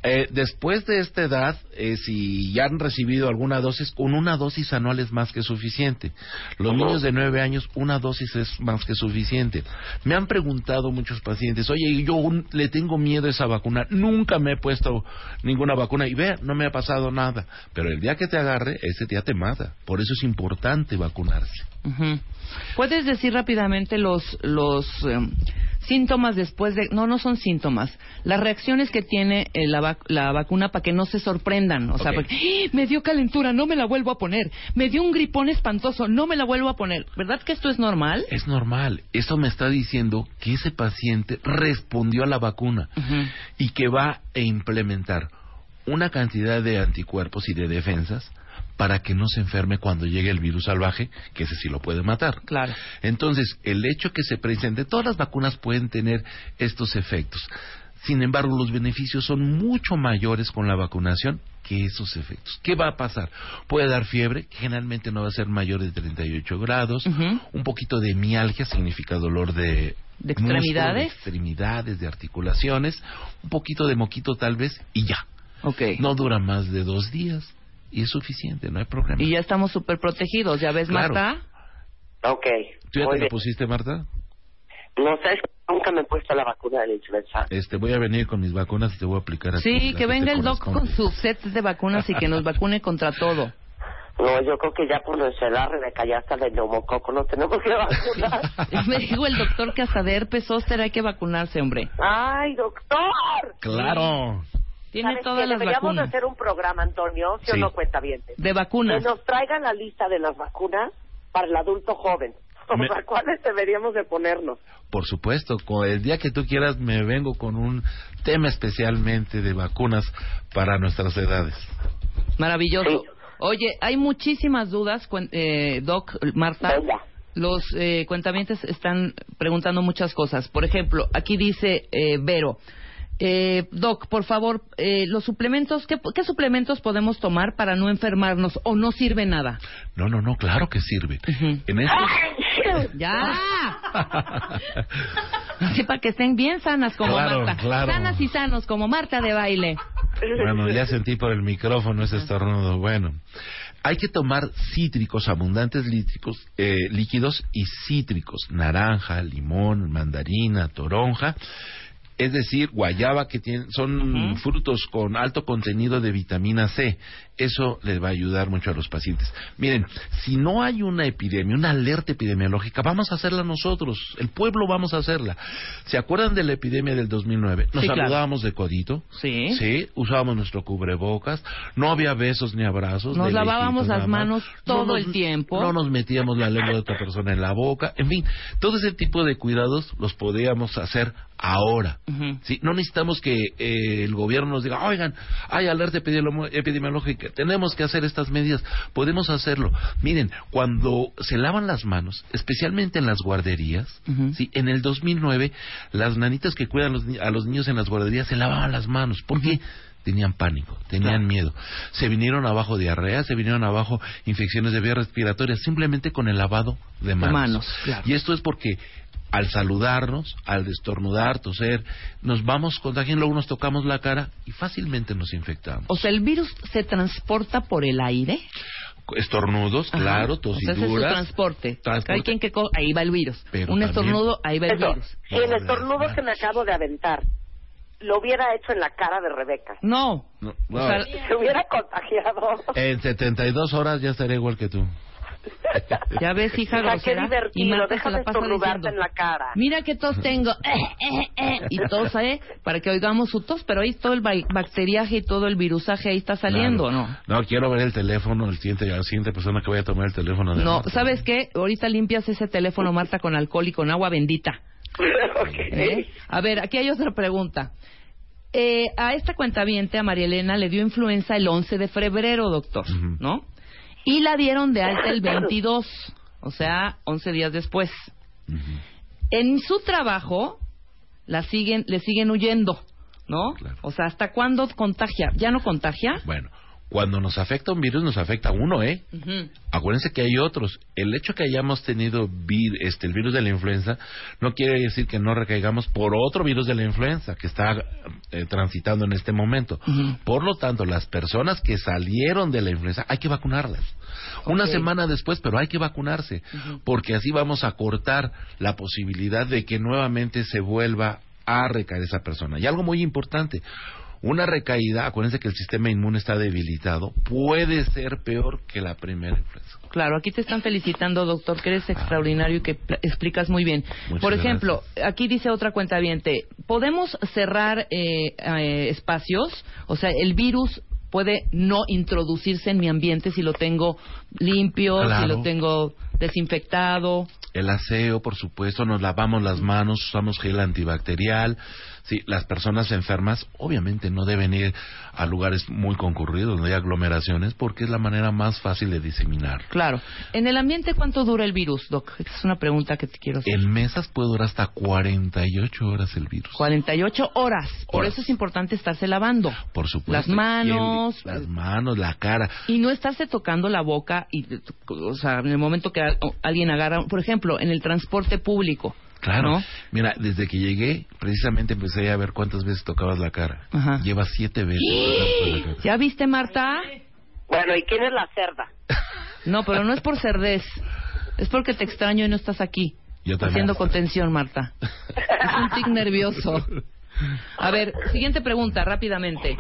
Eh, después de esta edad, eh, si ya han recibido alguna dosis, con una dosis anual es más que suficiente. Los niños de nueve años, una dosis es más que suficiente. Me han preguntado muchos pacientes, oye, yo un- le tengo miedo a esa vacuna, nunca me he puesto ninguna vacuna y vea, no me ha pasado nada. Pero el día que te agarre, ese día te mata. Por eso es importante vacunarse. ¿Puedes decir rápidamente los, los em, síntomas después de... No, no son síntomas. Las reacciones que tiene eh, la, vac- la vacuna para que no se sorprendan. O sea, porque, "¡Ah! me dio calentura, no me la vuelvo a poner. Me dio un gripón espantoso, no me la vuelvo a poner. ¿Verdad que esto es normal? Es normal. Eso me está diciendo que ese paciente respondió a la vacuna y que va a implementar una cantidad de anticuerpos y de defensas para que no se enferme cuando llegue el virus salvaje, que ese sí lo puede matar. Claro. Entonces, el hecho que se presente, todas las vacunas pueden tener estos efectos. Sin embargo, los beneficios son mucho mayores con la vacunación que esos efectos. ¿Qué va a pasar? Puede dar fiebre, que generalmente no va a ser mayor de 38 grados, Ujú. un poquito de mialgia, significa dolor de... ¿De músculo, extremidades? de extremidades, de articulaciones, un poquito de moquito tal vez, y ya. Ok. No dura más de dos días, y es suficiente, no hay problema. Y ya estamos súper protegidos. ¿Ya ves, Claro. Marta? Ok. ¿Tú ya te la bien. pusiste, Marta? No sabes, nunca me he puesto la vacuna de la influenza. Este, voy a venir con mis vacunas y te voy a aplicar a Sí, que venga el doc con corresponde. su set de vacunas y que nos vacune contra todo. No, yo creo que ya por nuestra edad, Rebeca, ya hasta de neumococo no tenemos que vacunar. Me dijo el doctor que hasta de herpes zóster hay que vacunarse, hombre. ¡Ay, doctor! Claro. Tiene ¿Sabes todas las Deberíamos vacunas. hacer un programa, Antonio, si o Sí. no cuenta bien. De Que vacunas. nos traigan la lista de las vacunas para el adulto joven. O Me- sea, ¿cuáles deberíamos de ponernos? Por supuesto, con el día que tú quieras me vengo con un tema especialmente de vacunas para nuestras edades. Maravilloso. Sí. Oye, hay muchísimas dudas, cuen- eh, Doc, Marta. Venga. Los eh, cuentamientos están preguntando muchas cosas. Por ejemplo, aquí dice eh, Vero. Eh, Doc, por favor, eh, los suplementos, ¿qué, ¿qué suplementos podemos tomar para no enfermarnos o no sirve nada? No, no, no, claro que sirve. En estos... ¡Ya! Así para que estén bien sanas como Claro, Marta. claro. Sanas y sanos como Marta de baile. Bueno, ya sentí por el micrófono ese estornudo. Bueno, hay que tomar cítricos, abundantes lítricos, eh, líquidos y cítricos, naranja, limón, mandarina, toronja. Es decir, guayaba que tienen, son frutos con alto contenido de vitamina C. Eso les va a ayudar mucho a los pacientes. Miren, si no hay una epidemia, una alerta epidemiológica, vamos a hacerla nosotros. El pueblo vamos a hacerla. ¿Se acuerdan de la epidemia del 2009? Nos Sí, claro. saludábamos de codito. Sí. Sí, usábamos nuestro cubrebocas, no había besos ni abrazos. Nos lavábamos lejitos las manos todo nos- el tiempo. No nos metíamos la lengua de otra persona en la boca, en fin, todo ese tipo de cuidados los podíamos hacer ahora. Sí, no necesitamos que eh, el gobierno nos diga, oigan, hay alerta epidemiolo- tenemos que hacer estas medidas, podemos hacerlo. Miren, cuando se lavan las manos, especialmente en las guarderías, Ujú. sí, en el 2009 las nanitas que cuidan los a los niños en las guarderías se lavaban las manos, ¿por qué? Tenían pánico, tenían miedo. Se vinieron abajo diarrea, se vinieron abajo infecciones de vías respiratorias, simplemente con el lavado de manos. manos, claro. Y esto es porque al saludarnos, al destornudar, toser, nos vamos contagiando, luego nos tocamos la cara y fácilmente nos infectamos. O sea, el virus se transporta por el aire. Estornudos, Ajá. claro, O sea, ese es su tosiduras. transporte. Transporte. Hay quien que co- ahí va el virus. Pero Un también- estornudo, ahí va el Eso, virus. si el estornudo que me acabo de aventar lo hubiera hecho en la cara de Rebeca, No. No, O no, sea, se hubiera contagiado. en 72 horas ya estaré igual que tú. ya ves, hija O sea, qué divertido, la pasa estornudarte en la cara. Mira qué tos tengo. Eh, eh, eh. Y tos, ¿eh? Para que oigamos su tos, pero ahí todo el ba- bacteriaje y todo el virusaje ahí está saliendo, Claro. ¿no? No, quiero ver el teléfono, el siguiente, la siguiente persona que vaya a tomar el teléfono de No, Marta. ¿sabes qué? Ahorita limpias ese teléfono, Marta, con alcohol y con agua bendita. Ok. ¿eh? A ver, aquí hay otra pregunta. Eh, a esta cuentaviente, a María Elena, le dio influenza el 11 de febrero, doctor. ¿no? Y la dieron de alta el 22, o sea, 11 días después. En su trabajo, la siguen, le siguen huyendo, ¿no? Claro. O sea, ¿hasta cuándo contagia? ¿Ya no contagia? Bueno, cuando nos afecta un virus, nos afecta a uno, ¿eh? Ujú. Acuérdense que hay otros. El hecho que hayamos tenido vir- este, el virus de la influenza no quiere decir que no recaigamos por otro virus de la influenza que está eh, transitando en este momento. Por lo tanto, las personas que salieron de la influenza hay que vacunarlas. Una semana después, pero hay que vacunarse, porque así vamos a cortar la posibilidad de que nuevamente se vuelva a recaer esa persona. Y algo muy importante, Una recaída, acuérdense que el sistema inmune está debilitado, puede ser peor que la primera influenza. Claro, aquí te están felicitando, doctor, que eres extraordinario y que pl- explicas muy bien. Por ejemplo, aquí dice otra cuenta ¿podemos cerrar eh, eh, espacios? O sea, el virus puede no introducirse en mi ambiente si lo tengo limpio, si lo tengo desinfectado. El aseo, por supuesto, nos lavamos las manos, usamos gel antibacterial. Sí, las personas enfermas obviamente no deben ir a lugares muy concurridos, donde hay aglomeraciones, porque es la manera más fácil de diseminar. Claro. ¿En el ambiente cuánto dura el virus, doc? Esa es una pregunta que te quiero hacer. En mesas puede durar hasta 48 horas el virus. 48 horas. Por Horas. eso es importante estarse lavando. Por supuesto. Las el- manos. las manos, la cara. Y no estarse tocando la boca, y, o sea, en el momento que alguien agarra, por ejemplo, en el transporte público. Claro. ¿no? Mira, desde que llegué, precisamente empecé a ver cuántas veces tocabas la cara. Ajá. Lleva siete veces. tocando la cara. ¿Ya viste, Marta? Bueno, ¿y quién es la cerda? No, pero no es por cerdez. Es porque te extraño y no estás aquí. Yo también. Haciendo contención, Marta. Es un tic nervioso. A ver, siguiente pregunta, rápidamente.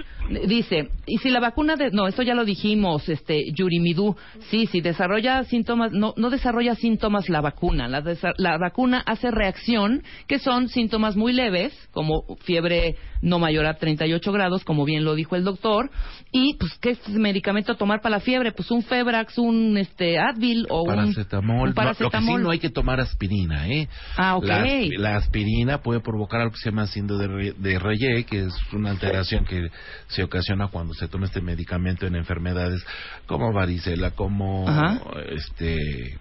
Dice, ¿y si la vacuna de... No, esto ya lo dijimos, este, Yurimidú. Sí, si desarrolla síntomas... No, no desarrolla síntomas la vacuna. La, desa- la vacuna hace reacción, que son síntomas muy leves, como fiebre no mayor a 38 grados, como bien lo dijo el doctor. Y, pues, ¿qué es medicamento a tomar para la fiebre? Pues un Febrax, un este, Advil o un- Paracetamol. un No, paracetamol. lo que sí no hay que tomar aspirina, ¿eh? Ah, ok. La, asp- la aspirina puede provocar algo que se llama síndrome de, de Reye, que es una alteración que se ocasiona cuando se toma este medicamento en enfermedades como varicela, como Ajá. este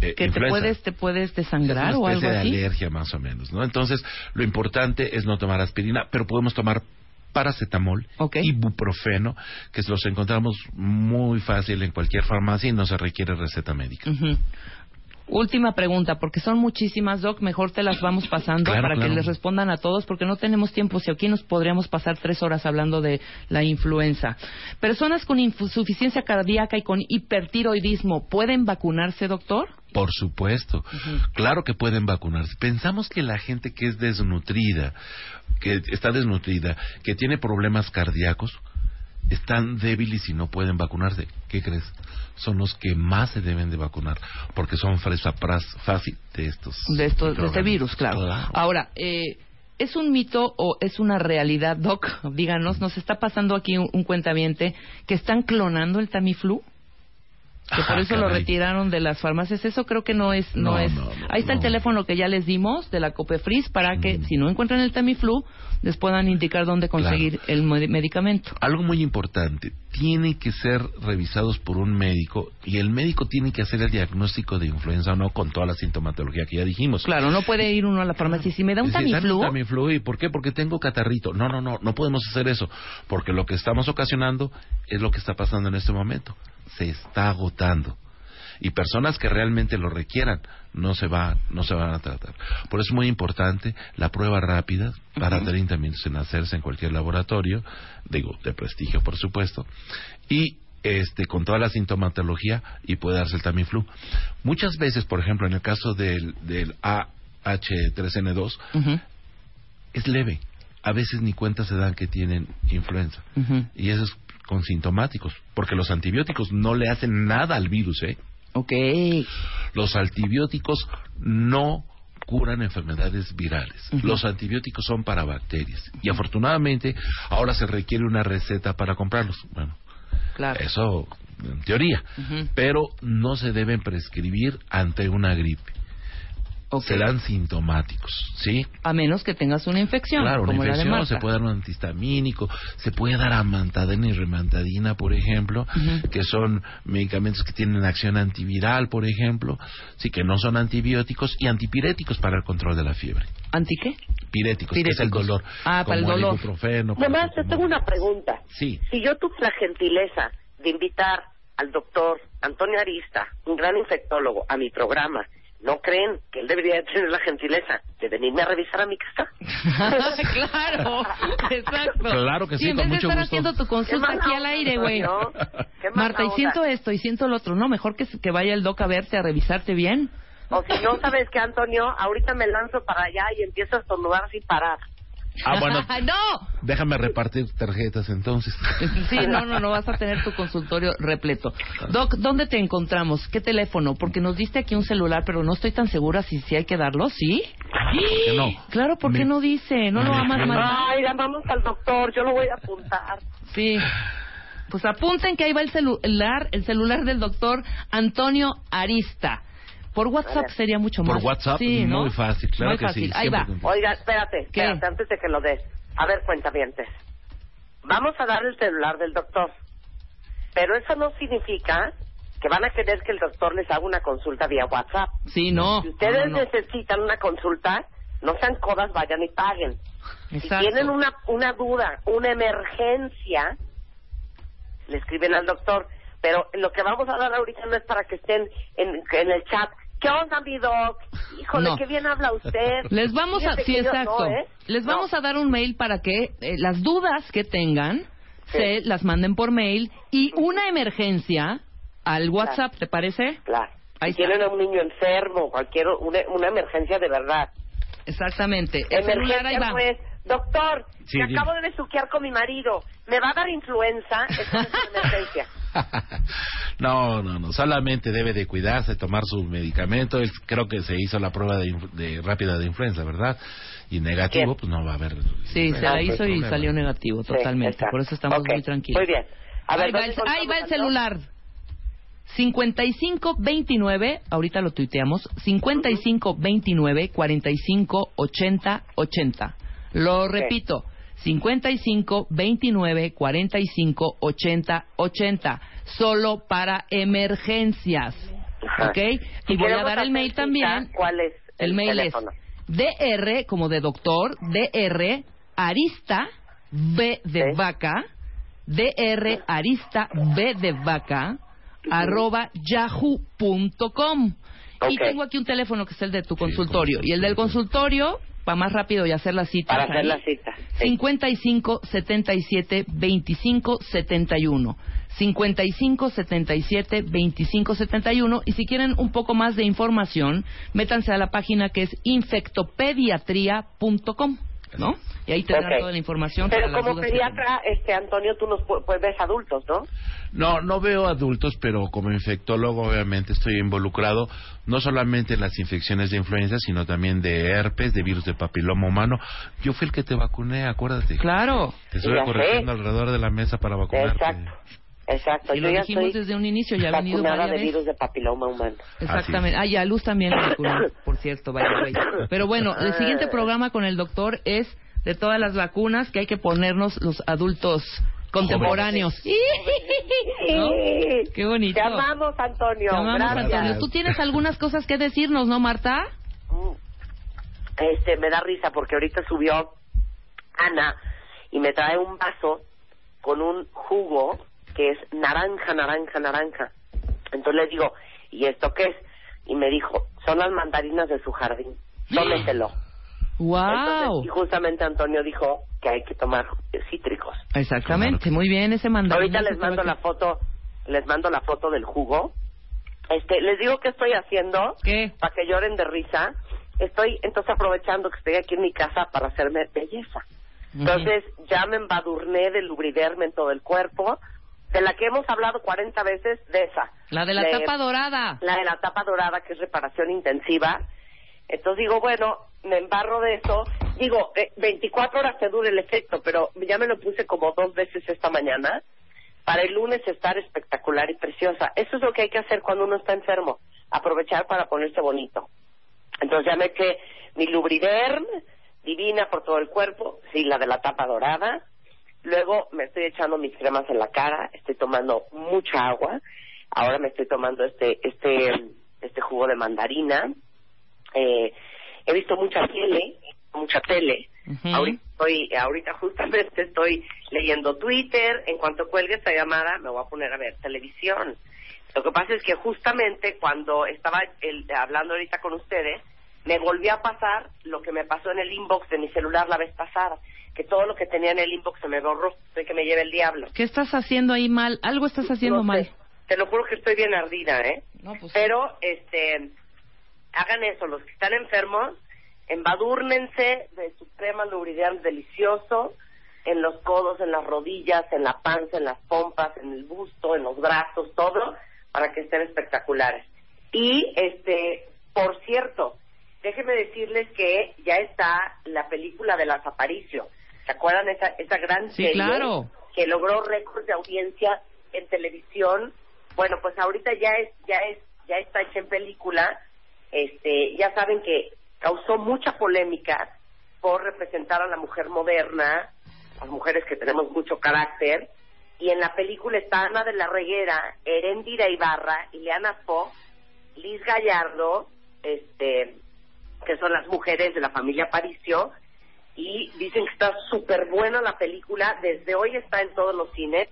eh, que te puedes, te puedes desangrar es o una algo especie de así. alergia más o menos, ¿no? Entonces, lo importante es no tomar aspirina, pero podemos tomar paracetamol Ok. y buprofeno, que los encontramos muy fácil en cualquier farmacia y no se requiere receta médica. Ujú. Última pregunta, porque son muchísimas, Doc. Mejor te las vamos pasando Claro, para claro. que les respondan a todos, porque no tenemos tiempo. Si aquí nos podríamos pasar tres horas hablando de la influenza. Personas con insuficiencia cardíaca y con hipertiroidismo, ¿pueden vacunarse, doctor? Por supuesto, claro que pueden vacunarse. Pensamos que la gente que es desnutrida, que está desnutrida, que tiene problemas cardíacos, están débiles y no pueden vacunarse. ¿Qué crees? Son los que más se deben de vacunar, porque son fresa pras- fácil de estos. De, esto, de este virus, claro. Ahora, eh, ¿es un mito o es una realidad, Doc? Díganos, nos está pasando aquí un, un cuentaviente que están clonando el Tamiflu. Que por Ah, eso lo retiraron de las farmacias. Eso creo que no es. No, No, es. no, no, Ahí está el no. teléfono que ya les dimos de la Copefris para que, Mm. si no encuentran el Tamiflu, les puedan indicar dónde conseguir el med- medicamento. Algo muy importante, tiene que ser revisados por un médico y el médico tiene que hacer el diagnóstico de influenza o no con toda la sintomatología que ya dijimos. Claro, no puede ir uno a la farmacia y si me da un "Dame Tamiflu. Tamiflu, ¿y por qué? Porque tengo catarrito. No, no, no, no podemos hacer eso, porque lo que estamos ocasionando es lo que está pasando en este momento. Se está agotando. Y personas que realmente lo requieran no se va, no se van a tratar. Por eso es muy importante la prueba rápida para 30 minutos en hacerse en cualquier laboratorio, digo, de prestigio por supuesto, y este con toda la sintomatología y puede darse el Tamiflu. Muchas veces, por ejemplo, en el caso del, del AH3N2, Ujú, es leve. A veces ni cuenta se dan que tienen influenza. Y eso es con sintomáticos, porque los antibióticos no le hacen nada al virus, ¿eh? Ok. Los antibióticos no curan enfermedades virales. Los antibióticos son para bacterias. Y afortunadamente ahora se requiere una receta para comprarlos. Bueno, Claro. eso en teoría. Pero no se deben prescribir ante una gripe. Ok. Se dan sintomáticos, ¿sí? A menos que tengas una infección, Claro, una como la de infección, se puede dar un antihistamínico, se puede dar amantadina y remantadina, por ejemplo, que son medicamentos que tienen acción antiviral, por ejemplo, sí que no son antibióticos y antipiréticos para el control de la fiebre. ¿Anti qué? Piréticos, que es el Piréticos. dolor. Ah, para el como dolor. ibuprofeno, Nomás te tengo una pregunta. Sí. Si yo tuve la gentileza de invitar al doctor Antonio Arista, un gran infectólogo, a mi programa, ¿no creen que él debería de tener la gentileza de venirme a revisar a mi casa? claro, exacto. Claro que sí, en con vez de mucho estar gusto. haciendo tu consulta aquí al onda, aire, güey. ¿no? Marta, y onda. siento esto y siento lo otro. No, mejor que, que vaya el doc a verte, a revisarte bien. O si no, ¿sabes qué, Antonio? Ahorita me lanzo para allá y empiezo a estornudar sin parar. Ah, bueno, ¡No! déjame repartir tarjetas entonces. Sí, no, no, no, vas a tener tu consultorio repleto. Doc, ¿dónde te encontramos? ¿Qué teléfono? Porque nos diste aquí un celular, pero no estoy tan segura si, si hay que darlo, ¿sí? qué no? Claro, ¿por qué no dice? ¿No lo amas más? Ay, llamamos al doctor, yo lo voy a apuntar. Sí. Pues apunten que ahí va el celular, el celular del doctor Antonio Arista. Por WhatsApp sería mucho Por más. WhatsApp, sí, ¿no? muy fácil, claro Muy que fácil. sí. Ahí va. Oiga, espérate, ¿Qué? espérate, antes de que lo des. A ver, cuentavientes. Vamos a dar el celular del doctor. Pero eso no significa que van a querer que el doctor les haga una consulta vía WhatsApp. Sí, no. Si ustedes No, no, no. necesitan una consulta, no sean codas, vayan y paguen. Si Exacto. tienen una, una duda, una emergencia, le escriben al doctor. Pero lo que vamos a dar ahorita no es para que estén en, en el chat. ¿Qué onda, mi doc? Híjole, No. qué bien habla usted. Les vamos a, sí, exacto. no, ¿eh? Les No. vamos a dar un mail para que eh, las dudas que tengan Sí. se las manden por mail y una emergencia al WhatsApp, ¿te parece? Claro. Ahí si tienen a un niño enfermo, cualquier una, una emergencia de verdad. Exactamente. El celular ahí va. no es, doctor, Sí, me acabo de besuquear con mi marido, me va a dar influenza, no es una emergencia. no, no, no. Solamente debe de cuidarse, tomar su medicamento. Él- creo que se hizo la prueba de, de rápida de influenza, ¿verdad? Y negativo, pues no va a haber. Sí, se la hizo y problema. salió negativo, Sí, totalmente. Por eso estamos muy tranquilos. Muy bien. A ver, ahí, va ¿dónde el, ahí va el encontramos celular. 5529, ahorita lo tuiteamos, 5529 45 80 80. Lo repito, 55 29 45 80 80. Solo para emergencias. Ajá. ¿Ok? Si Y voy a dar el mail cita, también. ¿Cuál es el, El mail teléfono? es DR, como de doctor, DR, Arista, B de Sí. vaca, DR, Arista, B de vaca, arroba yahoo.com. Y Ok. tengo aquí un teléfono que es el de tu consultorio. Y el del consultorio, para más rápido y hacer la cita. Para hacer la cita. Sí. 55 77 25 71. 55 77 25 71 y si quieren un poco más de información, métanse a la página que es infectopediatría.com, ¿no? Y ahí tendrán Ok. toda la información. Pero para las como pediatra, este Antonio, tú nos pu- pues ves adultos, ¿no? No, no veo adultos, pero como infectólogo obviamente estoy involucrado no solamente en las infecciones de influenza, sino también de herpes, de virus de papiloma humano. Yo fui el que te vacuné, acuérdate. Claro. Te estoy Ya corrigiendo alrededor de la mesa para vacunarte. Exacto. Exacto. Y Yo lo ya dijimos estoy desde un inicio, ya ha venido varias de virus de papiloma humano. Exactamente. Ah, y a Luz también por cierto, the way. Pero bueno, el siguiente programa con el doctor es de todas las vacunas que hay que ponernos los adultos contemporáneos. ¿No? Qué bonito. Te amamos, Antonio. Te amamos, Gracias. Antonio. Tú tienes algunas cosas que decirnos, ¿no, Marta? Mm. Este, me da risa porque ahorita subió Ana y me trae un vaso con un jugo que es naranja, naranja, naranja. Entonces le digo, ¿y esto qué es? Y me dijo, son las mandarinas de su jardín. Tómetelo. ¡Wow! Entonces, y justamente Antonio dijo que hay que tomar cítricos. Exactamente, muy bien ese mandarín. Ahorita les mando la foto, les mando la foto del jugo. Este, les digo que estoy haciendo ¿Qué? para que lloren de risa. Estoy entonces aprovechando que estoy aquí en mi casa para hacerme belleza. Entonces ya me embadurné de lubriderme en todo el cuerpo, de la que hemos hablado 40 veces, de esa. La de la De- tapa dorada. La de la tapa dorada, que es reparación intensiva. Entonces digo, bueno, me embarro de eso. Digo, eh, 24 horas te dura el efecto, pero ya me lo puse como dos veces esta mañana para el lunes estar espectacular y preciosa. Eso es lo que hay que hacer cuando uno está enfermo, aprovechar para ponerse bonito. Entonces ya me que mi lubriderm, divina por todo el cuerpo, sí, la de la tapa dorada. Luego me estoy echando mis cremas en la cara, estoy tomando mucha agua. Ahora me estoy tomando este este este jugo de mandarina. Eh, he visto mucha tele, mucha tele. Ujú. Ahorita estoy, ahorita justamente estoy leyendo Twitter. En cuanto cuelgue esta llamada, me voy a poner a ver televisión. Lo que pasa es que justamente cuando estaba el- hablando ahorita con ustedes, me volvió a pasar lo que me pasó en el inbox de mi celular la vez pasada, que todo lo que tenía en el inbox se me borró, de que me lleve el diablo. ¿Qué estás haciendo ahí mal? Algo estás haciendo No sé. mal. Te lo juro que estoy bien ardida, ¿eh? No, pues, Pero, este, hagan eso, los que están enfermos, embadúrnense de su crema lubridian delicioso en los codos, en las rodillas, en la panza, en las pompas, en el busto, en los brazos, todo, para que estén espectaculares. Y, este, por cierto, déjenme decirles que ya está la película de las Aparicio. ¿Se acuerdan esa, esa gran Sí, serie claro. que logró récord de audiencia en televisión? Bueno, pues ahorita ya es, ya es, ya está hecha en película. Este, ya saben que causó mucha polémica por representar a la mujer moderna, las mujeres que tenemos mucho carácter, y en la película está Ana de la Reguera, Erendira Ibarra, Ileana Fox, Liz Gallardo, este, que son las mujeres de la familia Paricio, y dicen que está súper buena la película, desde hoy está en todos los cines,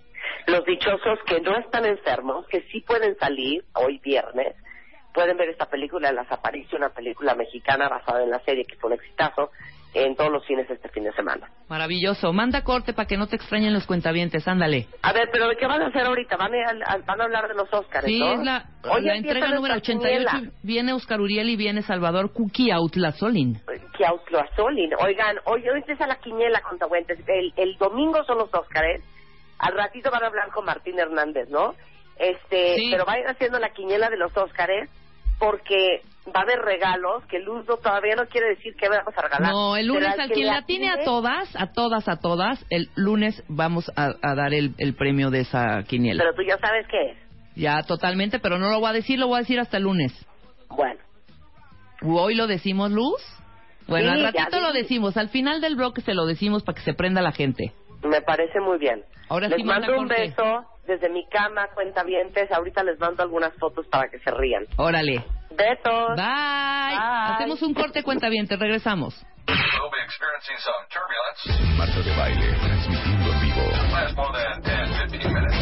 los dichosos que no están enfermos, que sí pueden salir, hoy viernes, pueden ver esta película las Aparicio, una película mexicana basada en la serie que fue un exitazo, en todos los cines este fin de semana. Maravilloso. Manda corte para que no te extrañen los cuentavientes. Ándale. A ver, pero ¿de qué van a hacer ahorita? Van a, van a hablar de los Óscares, Sí, ¿no? es la, Hoy la entrega número 88. quiniela. Viene Oscar Uriel y viene Salvador que Ausloazolin. Oigan, hoy, hoy empieza la quiniela El, el domingo son los Óscares. Al ratito van a hablar con Martín Hernández, ¿no? Este, Sí. pero vayan haciendo la quiniela de los Óscares porque va a haber regalos que Luz no- todavía no quiere decir que vamos a regalar. No, el lunes al quien la tiene a todas, a todas, a todas, el lunes vamos a, a dar el, el premio de esa quiniela. Pero tú ya sabes qué es. Ya, totalmente, pero no lo voy a decir, lo voy a decir hasta el lunes. Bueno, ¿Hoy lo decimos, Luz? Bueno, Sí, al ratito lo decimos, al final del bloque se lo decimos para que se prenda la gente. me parece muy bien. Ahora les sí mando un beso desde mi cama, cuentavientes. Ahorita les mando algunas fotos para que se rían. Órale. Besos. Bye. Hacemos un corte cuentaviente, regresamos. We'll be experiencing some turbulence. Marta de baile, transmitiendo en vivo. Last more than 10, 15 minutes.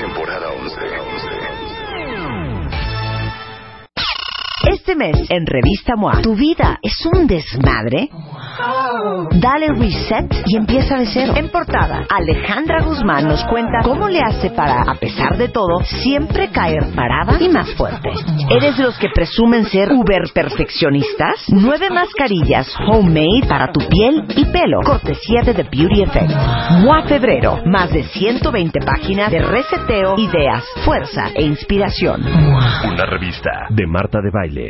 Temporada 11. 11. Este mes en Revista MOA, ¿tu vida es un desmadre? Dale reset y empieza de cero. En portada, Alejandra Guzmán nos cuenta cómo le hace para, a pesar de todo, siempre caer parada y más fuerte. ¿Eres de los que presumen ser uber perfeccionistas? Nueve mascarillas homemade para tu piel y pelo. Cortesía de The Beauty Effect. MOA Febrero. Más de 120 páginas de reseteo, ideas, fuerza e inspiración. Una revista de Marta de Baile.